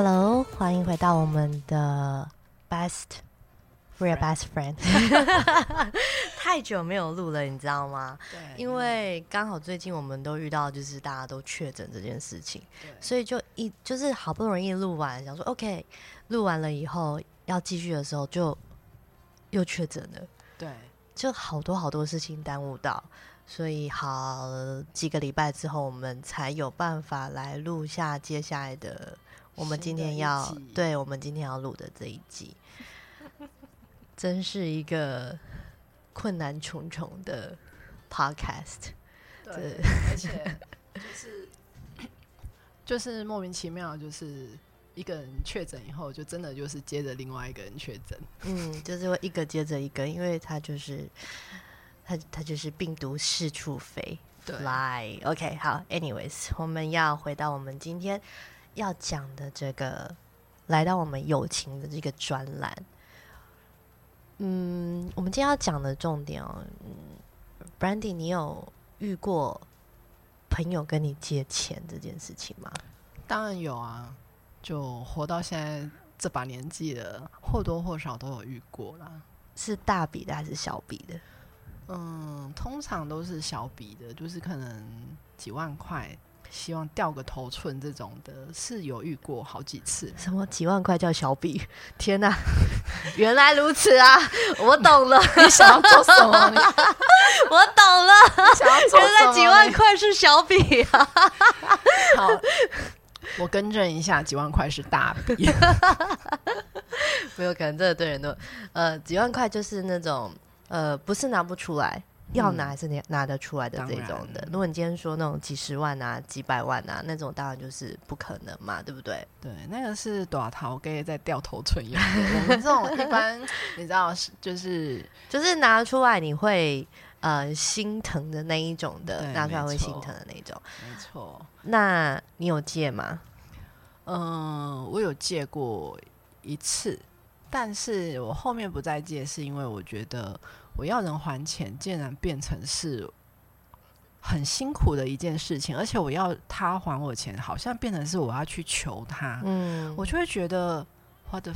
Hello，欢迎回到我们的 Best Real Best Friend。太久没有录了，你知道吗？对，因为刚好最近我们都遇到就是大家都确诊这件事情，对。所以就一就是好不容易录完，想说 OK，录完了以后要继续的时候就又确诊了，对。就好多好多事情耽误到，所以好几个礼拜之后，我们才有办法来录下接下来的我们今天要对我们今天要录的这一集，真是一个困难重重的 podcast。对，而且 就是就是莫名其妙，就是一个人确诊以后，就真的就是接着另外一个人确诊。嗯，就是会一个接着一个，因为他就是他他就是病毒四处飞对，fly。OK，好，anyways，我们要回到我们今天要讲的这个，来到我们友情的这个专栏。嗯，我们今天要讲的重点哦，嗯，Brandy，你有遇过朋友跟你借钱这件事情吗？当然有啊，就活到现在这把年纪了，或多或少都有遇过啦。是大笔的还是小笔的？嗯，通常都是小笔的，就是可能几万块，希望掉个头寸这种的，是有遇过好几次。什么几万块叫小笔？天哪，原来如此啊！我懂了，你想要做什么？我懂了，想要做原？来几万块是小笔啊！好，我更正一下，几万块是大笔。没有可能，这个对人都呃几万块就是那种呃不是拿不出来，要拿还是拿拿得出来的这种的。然如果你今天说那种几十万啊、几百万啊那种，当然就是不可能嘛，对不对？对，那个是短桃给在掉头寸用的。我们这种一般，你知道是就是 就是拿出来你会呃心疼的那一种的，对拿出来会心疼的那一种。没错。那你有借吗？嗯，我有借过一次，但是我后面不再借，是因为我觉得我要人还钱，竟然变成是很辛苦的一件事情，而且我要他还我钱，好像变成是我要去求他，嗯，我就会觉得我的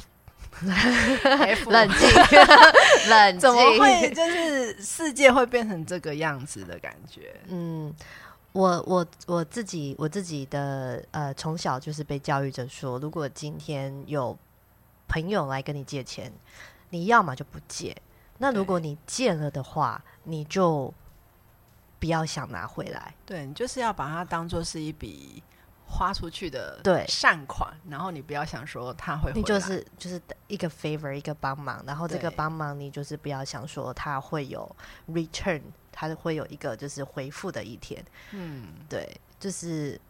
冷静，冷静，怎么会就是世界会变成这个样子的感觉？嗯，我我我自己我自己的呃，从小就是被教育着说，如果今天有朋友来跟你借钱，你要么就不借，那如果你借了的话，你就不要想拿回来。对你就是要把它当做是一笔花出去的对。善款，然后你不要想说他会回来，你就是就是一个 favor 一个帮忙，然后这个帮忙你就是不要想说他会有 return，他会有一个就是回复的一天。嗯，对，就是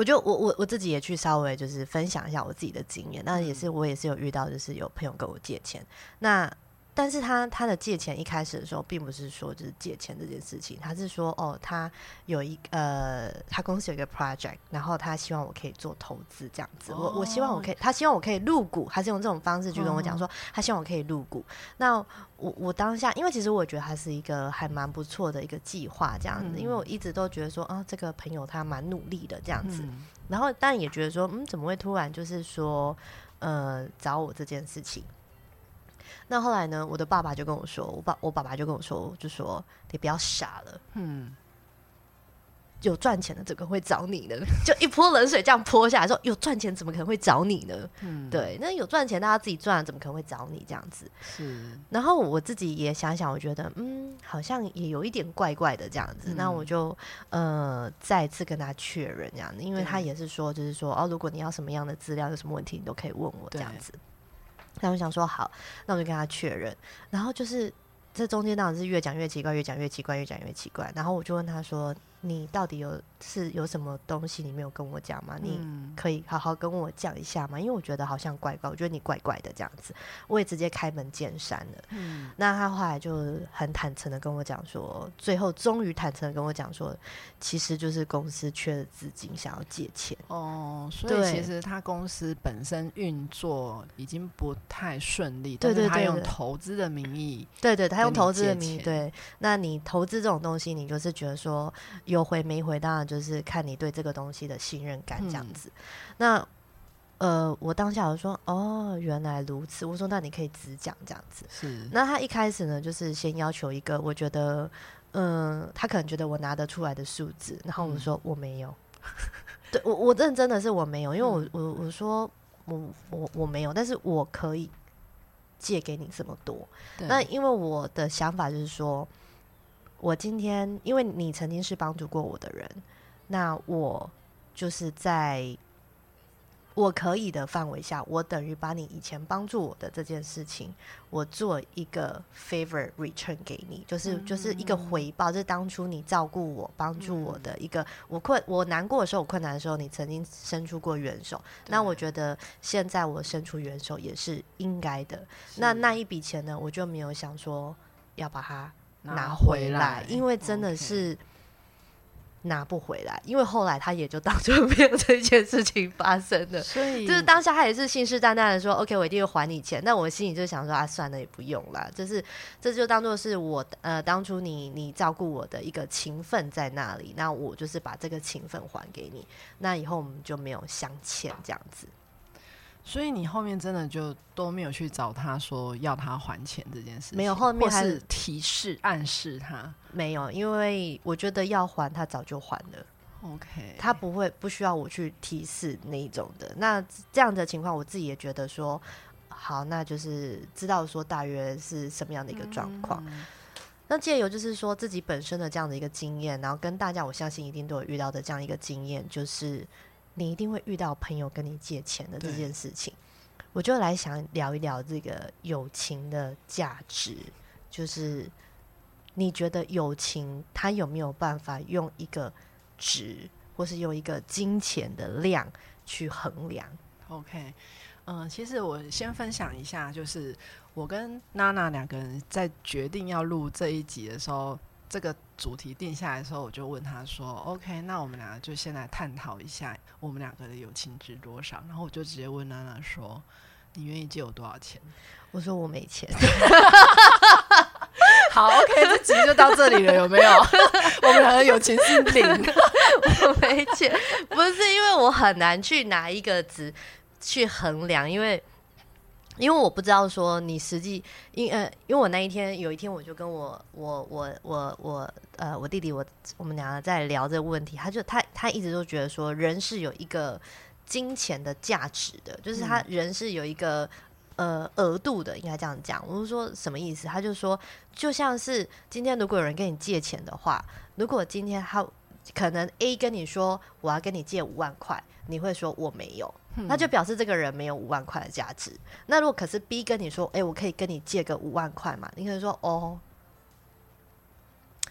我就我我我自己也去稍微就是分享一下我自己的经验，那也是我也是有遇到，就是有朋友跟我借钱，那但是他他的借钱一开始的时候，并不是说就是借钱这件事情，他是说哦，他有一呃，他公司有一个 project，然后他希望我可以做投资这样子，我我希望我可以，他希望我可以入股，他是用这种方式去跟我讲说，他希望我可以入股。那我我当下，因为其实我觉得他是一个还蛮不错的一个计划这样子，因为我一直都觉得说啊，这个朋友他蛮努力的这样子，嗯。然后但也觉得说，嗯，怎么会突然就是说，呃，找我这件事情？那后来呢，我的爸爸就跟我说，我爸我爸爸就跟我说，就说你不要傻了，嗯，有赚钱的怎么会找你呢？就一泼冷水这样泼下来，说有赚钱怎么可能会找你呢？嗯，对，那有赚钱大家自己赚，怎么可能会找你这样子？是，然后我自己也想想，我觉得嗯，好像也有一点怪怪的这样子。嗯那我就呃再次跟他确认这样子，因为他也是说，就是说哦，如果你要什么样的资料，有什么问题，你都可以问我这样子。那我想说好，那我就跟他确认。然后就是这中间当然是越讲越奇怪，越讲越奇怪，越讲越奇怪。然后我就问他说：“你到底有是有什么东西你没有跟我讲吗？你嗯可以好好跟我讲一下吗？因为我觉得好像怪怪，我觉得你怪怪的这样子。”我也直接开门见山了。嗯那他后来就很坦诚的跟我讲说，最后终于坦诚的跟我讲说，其实就是公司缺了资金，想要借钱。哦，所以其实他公司本身运作已经不太顺利，对但是他用对对对投资的名义，对对，他用投资的名义，对，那你投资这种东西，你就是觉得说有回没回，当然就是看你对这个东西的信任感这样嗯子。那呃，我当下我说哦，原来如此。我说那你可以只讲这样子。是，那他一开始呢，就是先要求一个，我觉得，嗯，他可能觉得我拿得出来的数字，然后我说我没有。对我，我认真的是我没有，因为我我我说我我我没有，但是我可以借给你这么多。那因为我的想法就是说，我今天因为你曾经是帮助过我的人，那我就是在。我可以的范围下，我等于把你以前帮助我的这件事情，我做一个 favor return 给你，就是就是一个回报，就是当初你照顾我、帮助我的一个，我困我难过的时候、我困难的时候，你曾经伸出过援手。那我觉得现在我伸出援手也是应该的。那那一笔钱呢，我就没有想说要把它拿回来，因为真的是。拿不回来，因为后来他也就当做没有这件事情发生了，所以就是当下他也是信誓旦旦的说：“OK，我一定会还你钱。”但我心里就想说：“啊，算了，也不用了。”就是这就当做是我呃当初你你照顾我的一个情分在那里，那我就是把这个情分还给你。那以后我们就没有相欠这样子。所以你后面真的就都没有去找他说要他还钱这件事，没有后面还是提示暗示他没有，因为我觉得要还他早就还了。OK，他不会不需要我去提示那一种的。那这样的情况，我自己也觉得说好，那就是知道说大约是什么样的一个状况。那借由就是说自己本身的这样的一个经验，然后跟大家我相信一定都有遇到的这样一个经验，就是。你一定会遇到朋友跟你借钱的这件事情，我就来想聊一聊这个友情的价值。就是你觉得友情它有没有办法用一个值，或是用一个金钱的量去衡量？OK，嗯，其实我先分享一下，就是我跟娜娜两个人在决定要录这一集的时候。这个主题定下来的时候，我就问他说：“OK，那我们两个就先来探讨一下我们两个的友情值多少。”然后我就直接问娜娜说：“你愿意借我多少钱？”我说：“我没钱。”好，OK，这集就到这里了，有没有？我们两个友情是零，我没钱，不是因为我很难去拿一个值去衡量，因为。因为我不知道说你实际，因呃，因为我那一天有一天我就跟我我我我我呃我弟弟我我们两个在聊这个问题，他就他他一直都觉得说人是有一个金钱的价值的，就是他人是有一个呃额度的，应该这样讲。我是说什么意思？他就说就像是今天如果有人跟你借钱的话，如果今天他可能 A 跟你说我要跟你借五万块，你会说我没有。那就表示这个人没有五万块的价值。那如果可是 B 跟你说，哎，我可以跟你借个五万块嘛？你可能说，哦，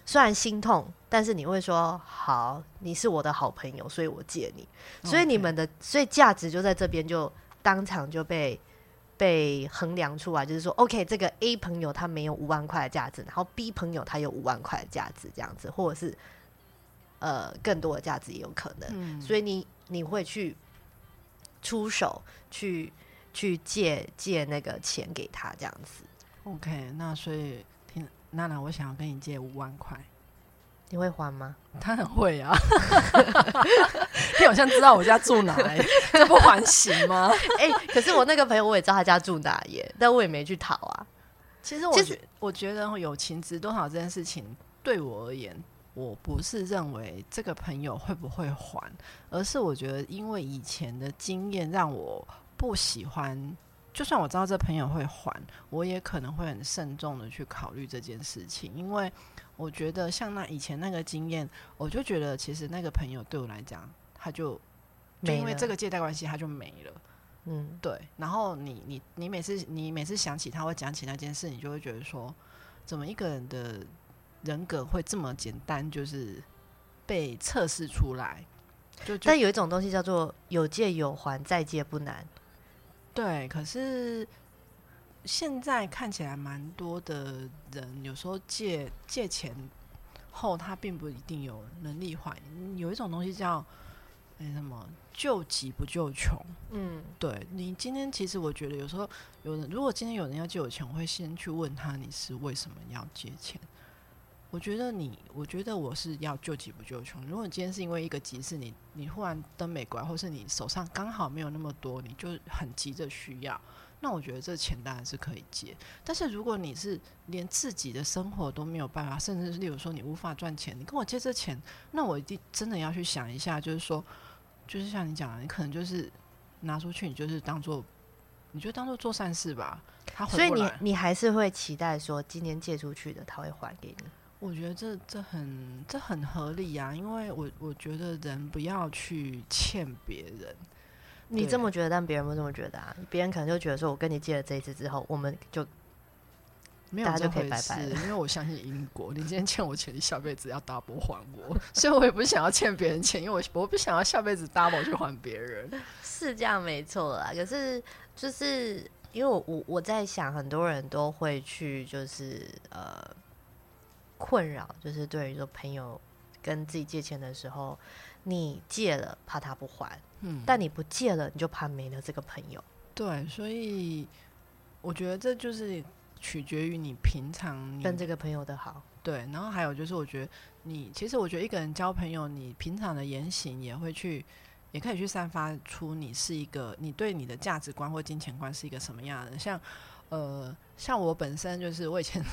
虽然心痛，但是你会说，好，你是我的好朋友，所以我借你。所以你们的，所以价值就在这边，就当场就被被衡量出来，就是说，OK，这个 A 朋友他没有五万块的价值，然后 B 朋友他有五万块的价值，这样子，或者是呃更多的价值也有可能。所以你你会去。出手去去借借那个钱给他这样子，OK，那所以听娜娜，我想要跟你借五万块，你会还吗？他很会啊，你好像知道我家住哪，这不还行吗？哎，可是我那个朋友我也知道他家住哪耶，但我也没去讨啊。其实我觉我觉得友情值多少这件事情，对我而言。我不是认为这个朋友会不会还，而是我觉得因为以前的经验让我不喜欢。就算我知道这朋友会还，我也可能会很慎重的去考虑这件事情，因为我觉得像那以前那个经验，我就觉得其实那个朋友对我来讲，他就就因为这个借贷关系他就没了。嗯，对。然后你你你每次你每次想起他会讲起那件事，你就会觉得说，怎么一个人的。人格会这么简单，就是被测试出来。就但有一种东西叫做有借有还，再借不难。对，可是现在看起来蛮多的人，有时候借借钱后，他并不一定有能力还。有一种东西叫哎什么救急不救穷。嗯，对你今天其实我觉得有时候有人，如果今天有人要借我钱，我会先去问他你是为什么要借钱。我觉得你，我觉得我是要救急不救穷。如果今天是因为一个急事，你你忽然登美国，或是你手上刚好没有那么多，你就很急着需要，那我觉得这钱当然是可以借。但是如果你是连自己的生活都没有办法，甚至是例如说你无法赚钱，你跟我借这钱，那我一定真的要去想一下，就是说，就是像你讲的，你可能就是拿出去，你就是当做，你就当做做善事吧。他所以你你还是会期待说，今天借出去的他会还给你。我觉得这这很这很合理啊，因为我我觉得人不要去欠别人。你这么觉得，但别人不这么觉得啊？别人可能就觉得说，我跟你借了这一次之后，我们就没有就可以拜拜。因为我相信因果，你今天欠我钱，你下辈子要 double 还我，所以我也不想要欠别人钱，因为我我不想要下辈子 double 去还别人。是这样没错啦，可是就是因为我我我在想，很多人都会去就是呃。困扰就是对于说朋友跟自己借钱的时候，你借了怕他不还，嗯，但你不借了你就怕没了这个朋友。对，所以我觉得这就是取决于你平常跟这个朋友的好。对，然后还有就是我觉得你其实我觉得一个人交朋友，你平常的言行也会去，也可以去散发出你是一个你对你的价值观或金钱观是一个什么样的，像。呃，像我本身就是，我以前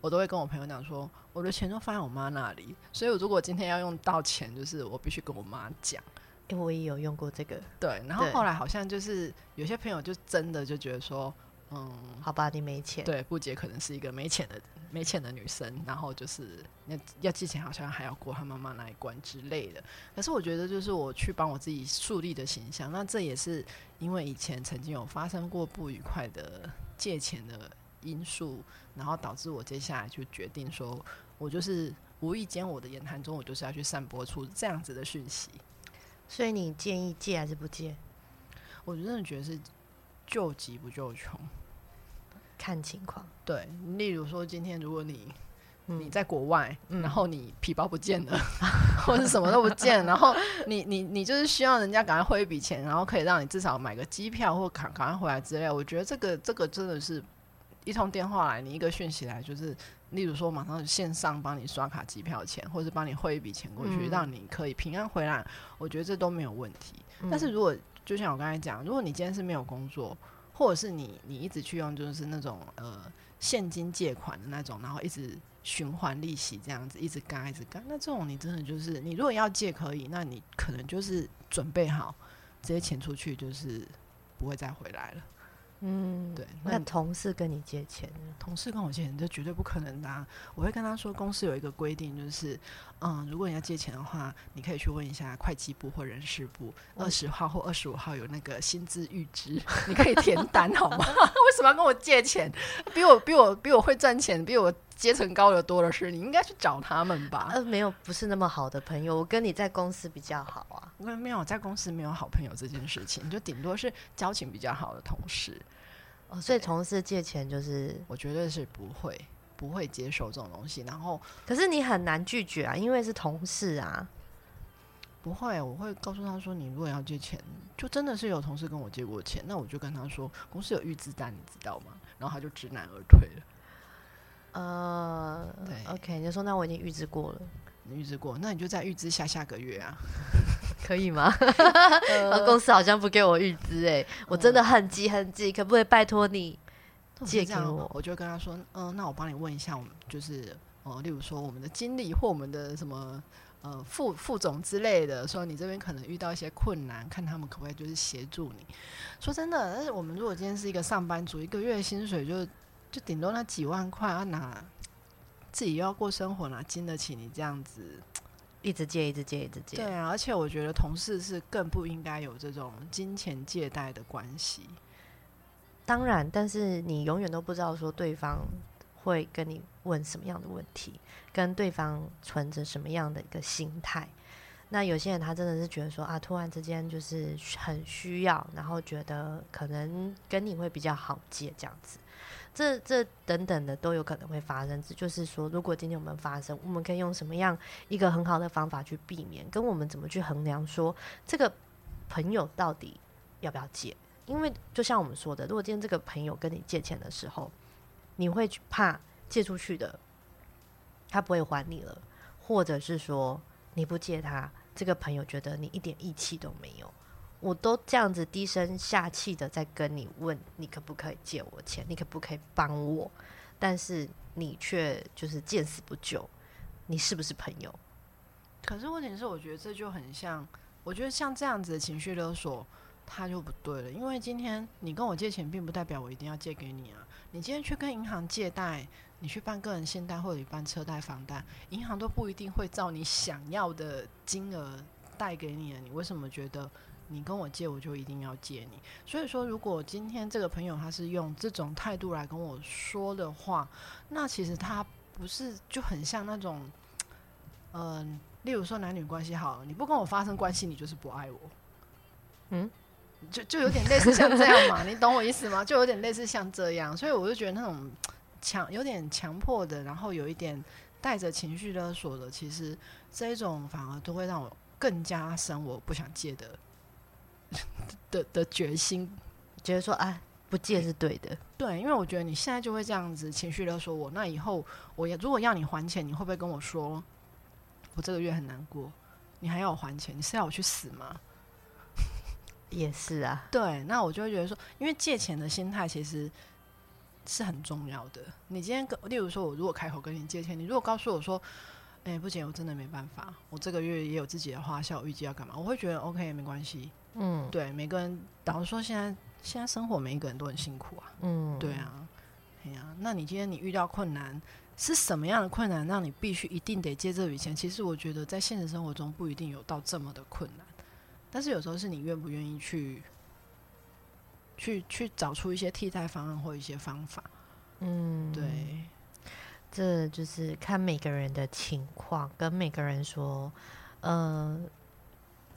我都会跟我朋友讲说，我的钱都放在我妈那里，所以我如果今天要用到钱，就是我必须跟我妈讲。因为我也有用过这个，对。然后后来好像就是有些朋友就真的就觉得说，嗯，好吧，你没钱。对，不姐可能是一个没钱的没钱的女生，然后就是要要借钱，好像还要过她妈妈那一关之类的。可是我觉得，就是我去帮我自己树立的形象，那这也是因为以前曾经有发生过不愉快的。借钱的因素，然后导致我接下来就决定说，我就是无意间我的言谈中，我就是要去散播出这样子的讯息。所以你建议借还是不借？我真的觉得是救急不救穷，看情况。对，例如说今天如果你。你在国外，然后你皮包不见了，或者什么都不见，然后你你你就是需要人家赶快汇一笔钱，然后可以让你至少买个机票或赶赶快回来之类。我觉得这个这个真的是一通电话来，你一个讯息来，就是例如说马上线上帮你刷卡机票钱，或者帮你汇一笔钱过去，让你可以平安回来。我觉得这都没有问题。但是如果就像我刚才讲，如果你今天是没有工作，或者是你你一直去用就是那种呃现金借款的那种，然后一直。循环利息这样子一直干一直干，那这种你真的就是你如果要借可以，那你可能就是准备好这些钱出去，就是不会再回来了。嗯，对。那同事跟你借钱，同事跟我借钱，这绝对不可能的。我会跟他说，公司有一个规定，就是嗯，如果你要借钱的话，你可以去问一下会计部或人事部，二十号或二十五号有那个薪资预支，你可以填单好吗？为什么要跟我借钱？比我比我比我会赚钱，比我阶层高的多的是，你应该去找他们吧。呃，没有，不是那么好的朋友。我跟你在公司比较好啊。我没有在公司没有好朋友这件事情，就顶多是交情比较好的同事。哦，所以同事借钱就是，我绝对是不会不会接受这种东西。然后，可是你很难拒绝啊，因为是同事啊。不会，我会告诉他说，你如果要借钱，就真的是有同事跟我借过钱，那我就跟他说，公司有预支单，你知道吗？然后他就知难而退了。呃，对，OK，你就说那我已经预支过了，你预支过，那你就再预支下下个月啊。可以吗？公司好像不给我预支哎，我真的很急很急，可不可以拜托你借给我？我就跟他说，嗯，那我帮你问一下，我们就是哦，例如说我们的经理或我们的什么呃副副总之类的，说你这边可能遇到一些困难，看他们可不可以就是协助你。说真的，但是我们如果今天是一个上班族，一个月薪水就就顶多那几万块，要拿自己又要过生活，哪经得起你这样子？一直借，一直借，一直借。对啊，而且我觉得同事是更不应该有这种金钱借贷的关系。当然，但是你永远都不知道说对方会跟你问什么样的问题，跟对方存着什么样的一个心态。那有些人他真的是觉得说啊，突然之间就是很需要，然后觉得可能跟你会比较好借这样子。这这等等的都有可能会发生，这就是说，如果今天我们发生，我们可以用什么样一个很好的方法去避免？跟我们怎么去衡量说这个朋友到底要不要借？因为就像我们说的，如果今天这个朋友跟你借钱的时候，你会怕借出去的，他不会还你了，或者是说你不借他，这个朋友觉得你一点义气都没有，我都这样子低声下气的在跟你问，你可不可以借我钱？你可不可以帮我？但是你却就是见死不救，你是不是朋友？可是问题是，我觉得这就很像，我觉得像这样子的情绪勒索，它就不对了。因为今天你跟我借钱，并不代表我一定要借给你啊。你今天去跟银行借贷，你去办个人信贷或者你办车贷、房贷，银行都不一定会照你想要的金额贷给你啊。你为什么觉得你跟我借，我就一定要借你？所以说，如果今天这个朋友他是用这种态度来跟我说的话，那其实他不是就很像那种，嗯。例如说男女关系好，你不跟我发生关系，你就是不爱我。嗯，就就有点类似像这样嘛，你懂我意思吗？就有点类似像这样，所以我就觉得那种强有点强迫的，然后有一点带着情绪勒索的，其实这一种反而都会让我更加深我不想戒的的的决心，觉得说啊，不借是对的。对，因为我觉得你现在就会这样子情绪勒索我，那以后我也如果要你还钱，你会不会跟我说？我这个月很难过，你还要我还钱？你是要我去死吗？也是啊，对，那我就会觉得说，因为借钱的心态其实是很重要的。你今天跟，例如说，我如果开口跟你借钱，你如果告诉我说，哎，不行，我真的没办法，我这个月也有自己的花销，预计要干嘛？我会觉得 OK，没关系。嗯，对，每个人，假如说，现在现在生活，每一个人都很辛苦啊。嗯，对啊，哎呀，那你今天你遇到困难？是什么样的困难让你必须一定得借这笔钱？其实我觉得在现实生活中不一定有到这么的困难，但是有时候是你愿不愿意去去去找出一些替代方案或一些方法。嗯，对，这就是看每个人的情况，跟每个人说，呃，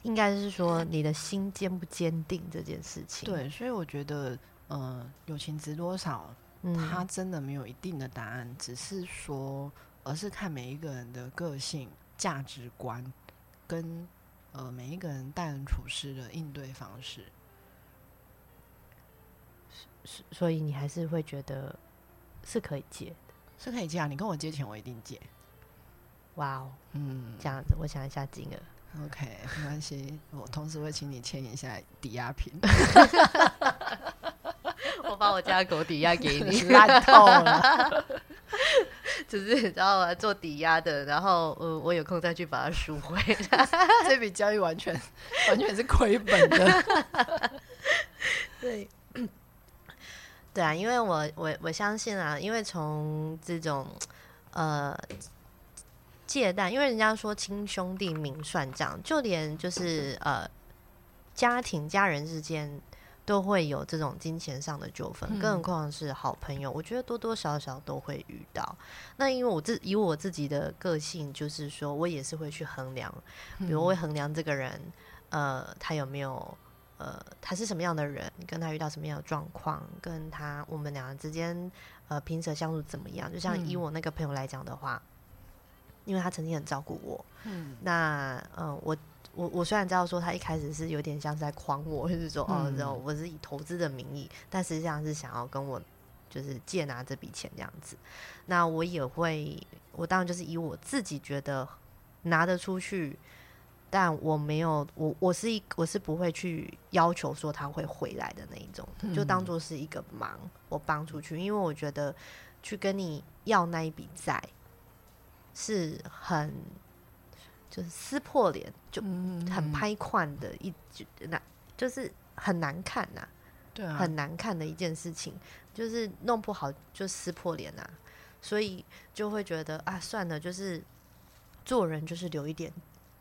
应该是说你的心坚不坚定这件事情。对，所以我觉得，呃，友情值多少？他真的没有一定的答案，只是说，而是看每一个人的个性、价值观，跟呃每一个人待人处事的应对方式。所以你还是会觉得是可以借的，是可以借啊！你跟我借钱，我一定借。哇哦，嗯，这样子，我想一下金额。OK，没关系，我同时会请你签一下抵押品。我把我家狗抵押给你，烂透了。就是你知道吗？做抵押的，然后呃，我有空再去把它赎回。这笔交易完全完全是亏本的。对，对啊，因为我我我相信啊，因为从这种呃借贷，因为人家说亲兄弟明算账，就连就是呃家庭家人之间。都会有这种金钱上的纠纷，更何况是好朋友，我觉得多多少少都会遇到。那因为我自以我自己的个性，就是说我也是会去衡量，比如会衡量这个人，呃，他有没有，呃，他是什么样的人，跟他遇到什么样的状况，跟他我们两个之间，呃，平时相处怎么样？就像以我那个朋友来讲的话，因为他曾经很照顾我，嗯，那嗯我。我我虽然知道说他一开始是有点像是在诓我，就是说哦，然后我是以投资的名义，但实际上是想要跟我就是借拿这笔钱这样子。那我也会，我当然就是以我自己觉得拿得出去，但我没有，我我是一我是不会去要求说他会回来的那一种，就当做是一个忙我帮出去，因为我觉得去跟你要那一笔债是很。就是撕破脸，就很拍款的一，那就是很难看呐，对啊，很难看的一件事情，就是弄不好就撕破脸呐，所以就会觉得啊，算了，就是做人就是留一点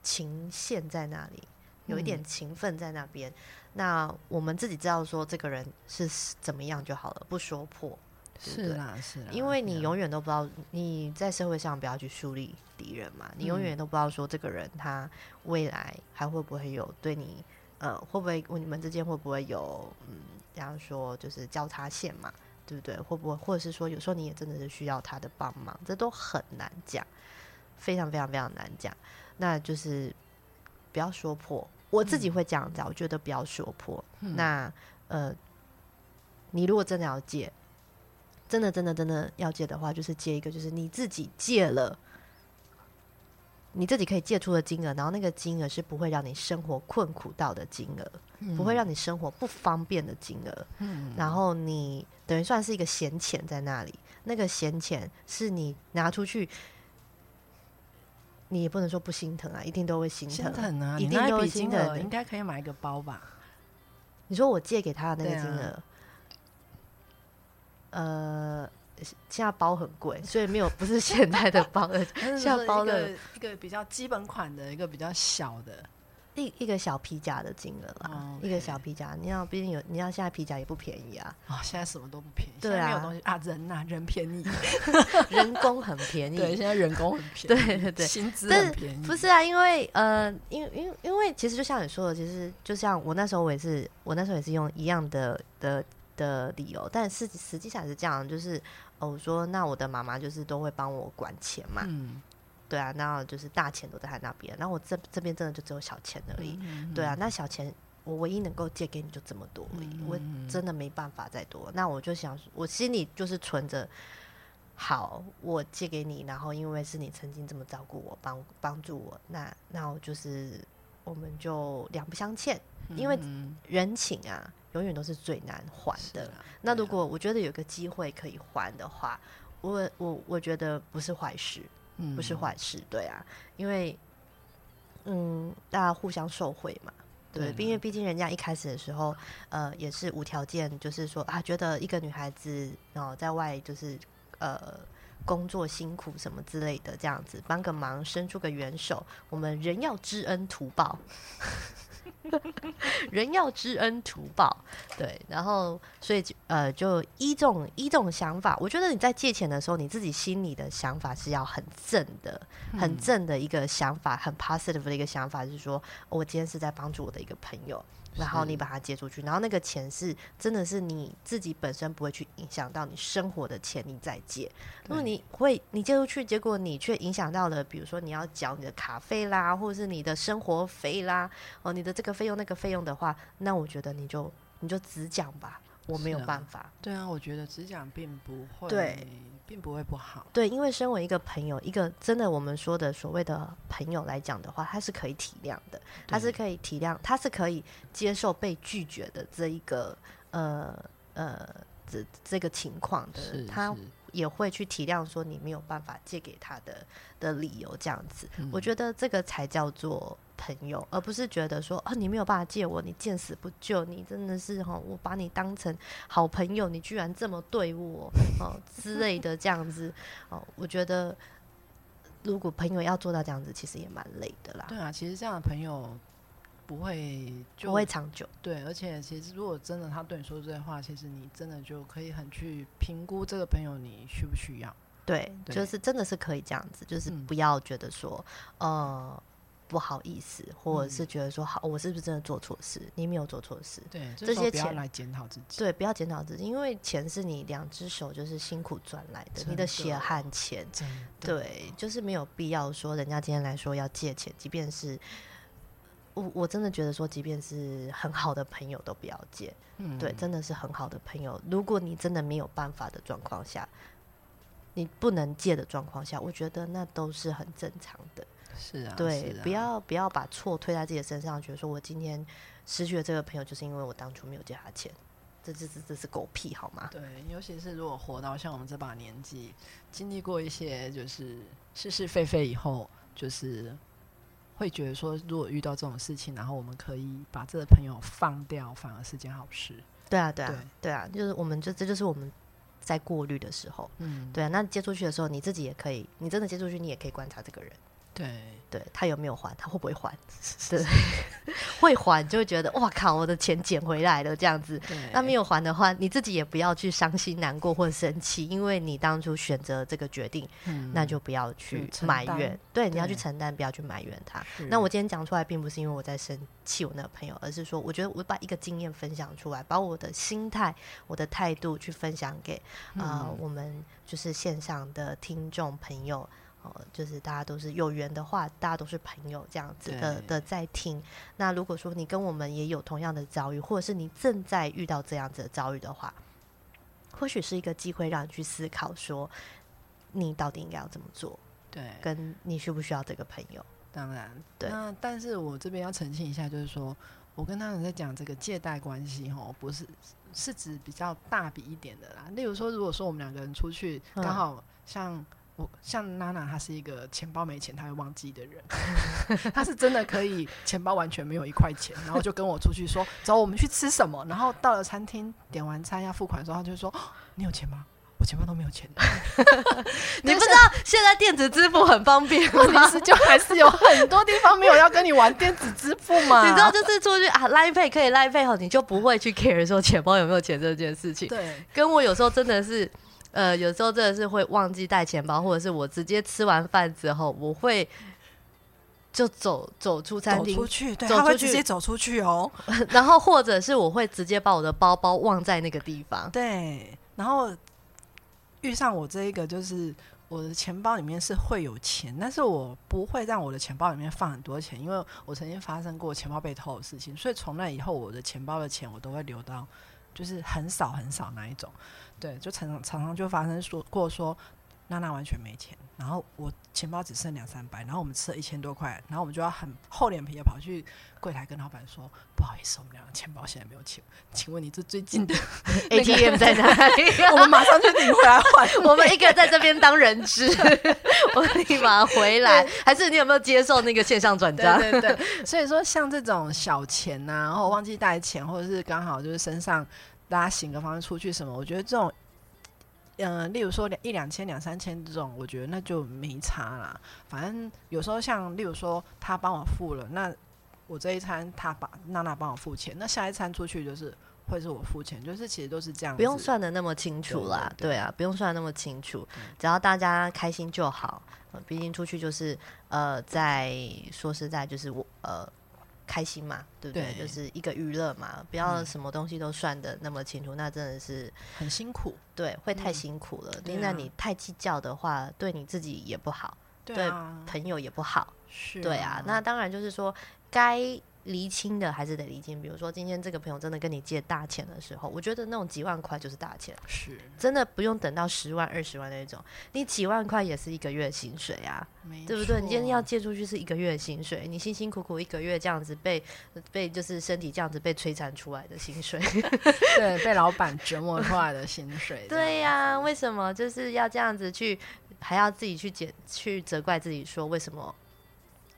情线在那里，有一点情分在那边，那我们自己知道说这个人是怎么样就好了，不说破。是啦，是啦，因为你永远都不知道你在社会上不要去树立敌人嘛，你永远都不知道说这个人他未来还会不会有对你，呃，会不会你们之间会不会有嗯，这样说就是交叉线嘛，对不对？会不会或者是说有时候你也真的是需要他的帮忙，这都很难讲，非常非常非常难讲。那就是不要说破，我自己会这样讲，我觉得不要说破。那呃，你如果真的要借。真的，真的，真的要借的话，就是借一个，就是你自己借了，你自己可以借出的金额，然后那个金额是不会让你生活困苦到的金额，不会让你生活不方便的金额。嗯，然后你等于算是一个闲钱在那里，那个闲钱是你拿出去，你也不能说不心疼啊，一定都会心心疼。啊！一定都心疼应该可以买一个包吧？你说我借给他的那个金额，呃，现在包很贵，所以没有不是现在的包，呃 现在包的个一个比较基本款的一个比较小的，一一个小皮夹的金额啦，哦一个小皮夹，你要毕竟有，你要现在皮夹也不便宜啊，啊、现在什么都不便宜，对啊。没有啊东西啊，人呐、人便宜，人工很便宜，对，现在人工很便宜，对对对。薪资很便宜，不是啊，因为呃，因为因为因为其实就像你说的，其实就像我那时候我也是，我那时候也是用一样的的的理由，但是实际上是这样，就是哦，我说那我的妈妈就是都会帮我管钱嘛，嗯，对啊，那就是大钱都在他那边，然后我这这边真的就只有小钱而已，嗯对啊，，那小钱我唯一能够借给你就这么多而已，嗯我真的没办法再多。那我就想，我心里就是存着，好，我借给你，然后因为是你曾经这么照顾我，帮帮助我，那那我就是我们就两不相欠，因为嗯。人情啊，永远都是最难还的。啊那如果我觉得有个机会可以还的话，我我我觉得不是坏事。不是嗯坏事，对啊，因为嗯，大家互相受惠嘛，对，对因为毕竟人家一开始的时候，呃，也是无条件，就是说啊，觉得一个女孩子然后，在外就是呃工作辛苦什么之类的，这样子帮个忙，伸出个援手，我们人要知恩图报。人要知恩图报，对，然后所以就呃，就一种一种想法，我觉得你在借钱的时候，你自己心里的想法是要很正的，很嗯正的一个想法，很 positive 的一个想法，就是说、哦我今天是在帮助我的一个朋友，然后你把它借出去，然后那个钱是真的是你自己本身不会去影响到你生活的钱，你再借。如果你会你借出去，结果你却影响到了，比如说你要缴你的卡费啦，或者是你的生活费啦，哦，你的这个费用那个费用的话，那我觉得你就你就只讲吧，我没有办法。对啊，我觉得只讲并不会，对，并不会不好，对，因为身为一个朋友，一个真的我们说的所谓的朋友来讲的话，他是可以体谅的，他是可以体谅，他是可以接受被拒绝的这一个呃呃这这个情况的，他是也会去体谅说你没有办法借给他的的理由这样子。我嗯觉得这个才叫做朋友，而不是觉得说啊你没有办法借我，你见死不救，你真的是哈，我把你当成好朋友，你居然这么对我哦之类的这样子哦，我觉得如果朋友要做到这样子，其实也蛮累的啦，对啊，其实这样的朋友不会就不会长久。对，而且其实如果真的他对你说这些话，其实你真的就可以很去评估这个朋友你需不需要。对，对就是真的是可以这样子，就是嗯不要觉得说，呃，不好意思，或者是嗯觉得说，好，我是不是真的做错事？你没有做错事，对，这些钱来检讨自己。对，不要检讨自己，因为钱是你两只手就是辛苦赚来的，你的血汗钱，对，就是没有必要说人家今天来说要借钱，即便是。我我真的觉得说，即便是很好的朋友都不要借，嗯，对，真的是很好的朋友。如果你真的没有办法的状况下，你不能借的状况下，我觉得那都是很正常的。是啊，对，啊不要不要把错推在自己的身上，觉得说我今天失去了这个朋友，就是因为我当初没有借他钱，这这这这是狗屁好吗？对，尤其是如果活到像我们这把年纪，经历过一些就是是是非非以后，就是会觉得说，如果遇到这种事情，然后我们可以把这个朋友放掉，反而是件好事。对啊，对啊，对。对啊，就是我们这这就是我们在过滤的时候，嗯，对啊，那接出去的时候，你自己也可以，你真的接出去，你也可以观察这个人，对，对他有没有还，他会不会还，对，会还就会觉得哇靠，我的钱捡回来了这样子。对，那没有还的话，你自己也不要去伤心难过或生气，因为你当初选择这个决定，嗯那就不要去埋怨。对，你要去承担，不要去埋怨他。那我今天讲出来，并不是因为我在生气我那个朋友，而是说，我觉得我把一个经验分享出来，把我的心态、我的态度去分享给啊、呃嗯我们就是线上的听众朋友。哦，就是大家都是有缘的话，大家都是朋友这样子的的在听。那如果说你跟我们也有同样的遭遇，或者是你正在遇到这样子的遭遇的话，或许是一个机会让你去思考说，你到底应该要怎么做。对，跟你需不需要这个朋友。当然，对那但是我这边要澄清一下，就是说我跟他们在讲这个借贷关系，吼，不是是指比较大笔一点的啦。例如说，如果说我们两个人出去，嗯刚好像我像娜娜，她是一个钱包没钱，她会忘记的人，她是真的可以钱包完全没有一块钱，然后就跟我出去说走，我们去吃什么，然后到了餐厅点完餐要付款的时候，她就说哦你有钱吗？我钱包都没有钱。你不知道现在电子支付很方便吗？问题是就还是有很多地方没有要跟你玩电子支付嘛？你知道，就是出去啊，Line Pay 可以 Line Pay 后，你就不会去 care 说钱包有没有钱这件事情。对。跟我有时候真的是，呃，有时候真的是会忘记带钱包，或者是我直接吃完饭之后，我会就走走出餐厅走出，去，对，他会直接走出去哦。然后或者是我会直接把我的包包忘在那个地方。对，然后遇上我这一个，就是我的钱包里面是会有钱，但是我不会让我的钱包里面放很多钱，因为我曾经发生过钱包被偷的事情，所以从那以后，我的钱包的钱我都会留到就是很少很少那一种。对，就常常常常就发生说过说。娜娜完全没钱，然后我钱包只剩两三百，然后我们吃了一千多块，然后我们就要很厚脸皮的跑去柜台跟老板说：“不好意思，我们两个钱包现在没有钱，请问你这最近的 ATM 在哪里？我们马上就领回来换。我们一个在这边当人质，我立马回来。还是你有没有接受那个线上转账？对对对，所以说像这种小钱呐、然后忘记带钱，或者是刚好就是身上大家行个方式出去什么，我觉得这种。嗯、例如说两一两千、两三千这种，我觉得那就没差啦。反正有时候像，例如说他帮我付了，那我这一餐他把娜娜帮我付钱，那下一餐出去就是会是我付钱，就是其实都是这样，不用算的那么清楚啦，对对对对啊，不用算的那么清楚，只要大家开心就好。呃毕竟出去就是呃，在说实在就是我呃开心嘛，对不对？对就是一个娱乐嘛，不要嗯什么东西都算的那么清楚，那真的是很辛苦。对会太嗯辛苦了。对另外，啊你太计较的话，对你自己也不好，对啊，朋友也不好。是对啊，那当然就是说该厘清的还是得厘清。比如说今天这个朋友真的跟你借大钱的时候，我觉得那种几万块就是大钱，是真的不用等到十万、二十万那种，你几万块也是一个月薪水啊，对不对？你今天要借出去是一个月薪水，你辛辛苦苦一个月这样子被被就是身体这样子被摧残出来的薪水，对被老板折磨出来的薪水。对呀、为什么就是要这样子去，还要自己去解去责怪自己说为什么？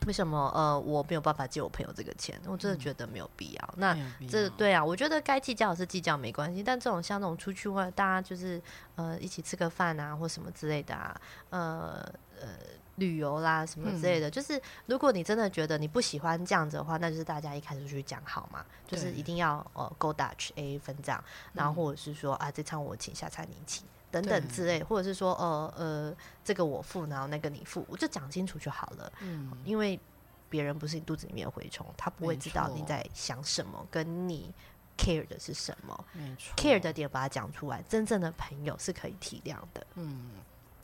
为什么呃我没有办法借我朋友这个钱？我真的嗯觉得没有必要。那这对啊，我觉得该计较是计较没关系，但这种像那种出去外，大家就是呃一起吃个饭啊，或什么之类的啊，呃呃旅游啦什么之类的，嗯就是如果你真的觉得你不喜欢这样子的话，那就是大家一开始就去讲好嘛，就是一定要呃 go Dutch A 分账，然后嗯或者是说啊这餐我请，下餐你请。等等之类，或者是说，呃呃，这个我付，然后那个你付，我就讲清楚就好了。嗯，因为别人不是你肚子里面的蛔虫，他不会知道你在想什么，跟你 care 的是什么没错，care 的点把它讲出来，真正的朋友是可以体谅的。嗯，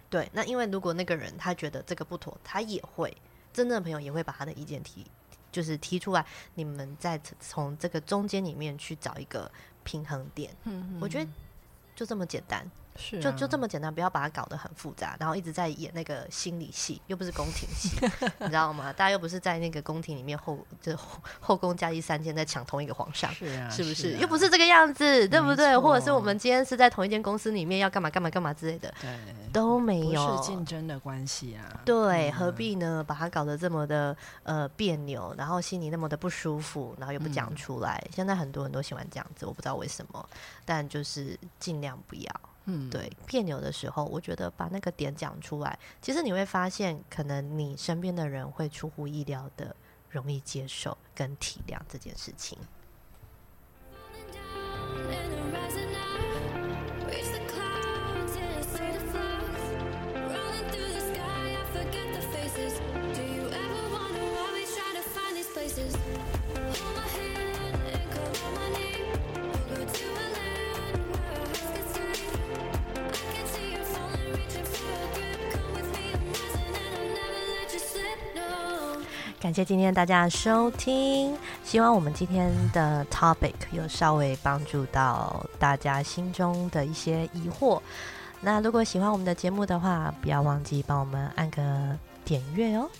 对，那因为如果那个人他觉得这个不妥，他也会真正的朋友也会把他的意见提，就是提出来，你们再从这个中间里面去找一个平衡点。嗯我觉得就这么简单。是就就这么么简单，不要把它搞得很复杂，然后一直在演那个心理戏，又不是宫廷戏，你知道吗？大家又不是在那个宫廷里面后就后后宫佳丽三千在抢同一个皇上，是啊，是不是？啊又不是这个样子，对不对？或者是我们今天是在同一间公司里面要干嘛干嘛干嘛之类的，对，都没有是。竞争的关系啊，对，嗯何必呢？把它搞得这么的呃别扭，然后心里那么的不舒服，然后又不讲嗯出来。现在很多人都喜欢这样子，我不知道为什么，但就是尽量不要。嗯，对别扭的时候，我觉得把那个点讲出来，其实你会发现，可能你身边的人会出乎意料的容易接受跟体谅这件事情。感谢今天大家的收听，希望我们今天的 topic 有稍微帮助到大家心中的一些疑惑。那如果喜欢我们的节目的话，不要忘记帮我们按个点阅哦。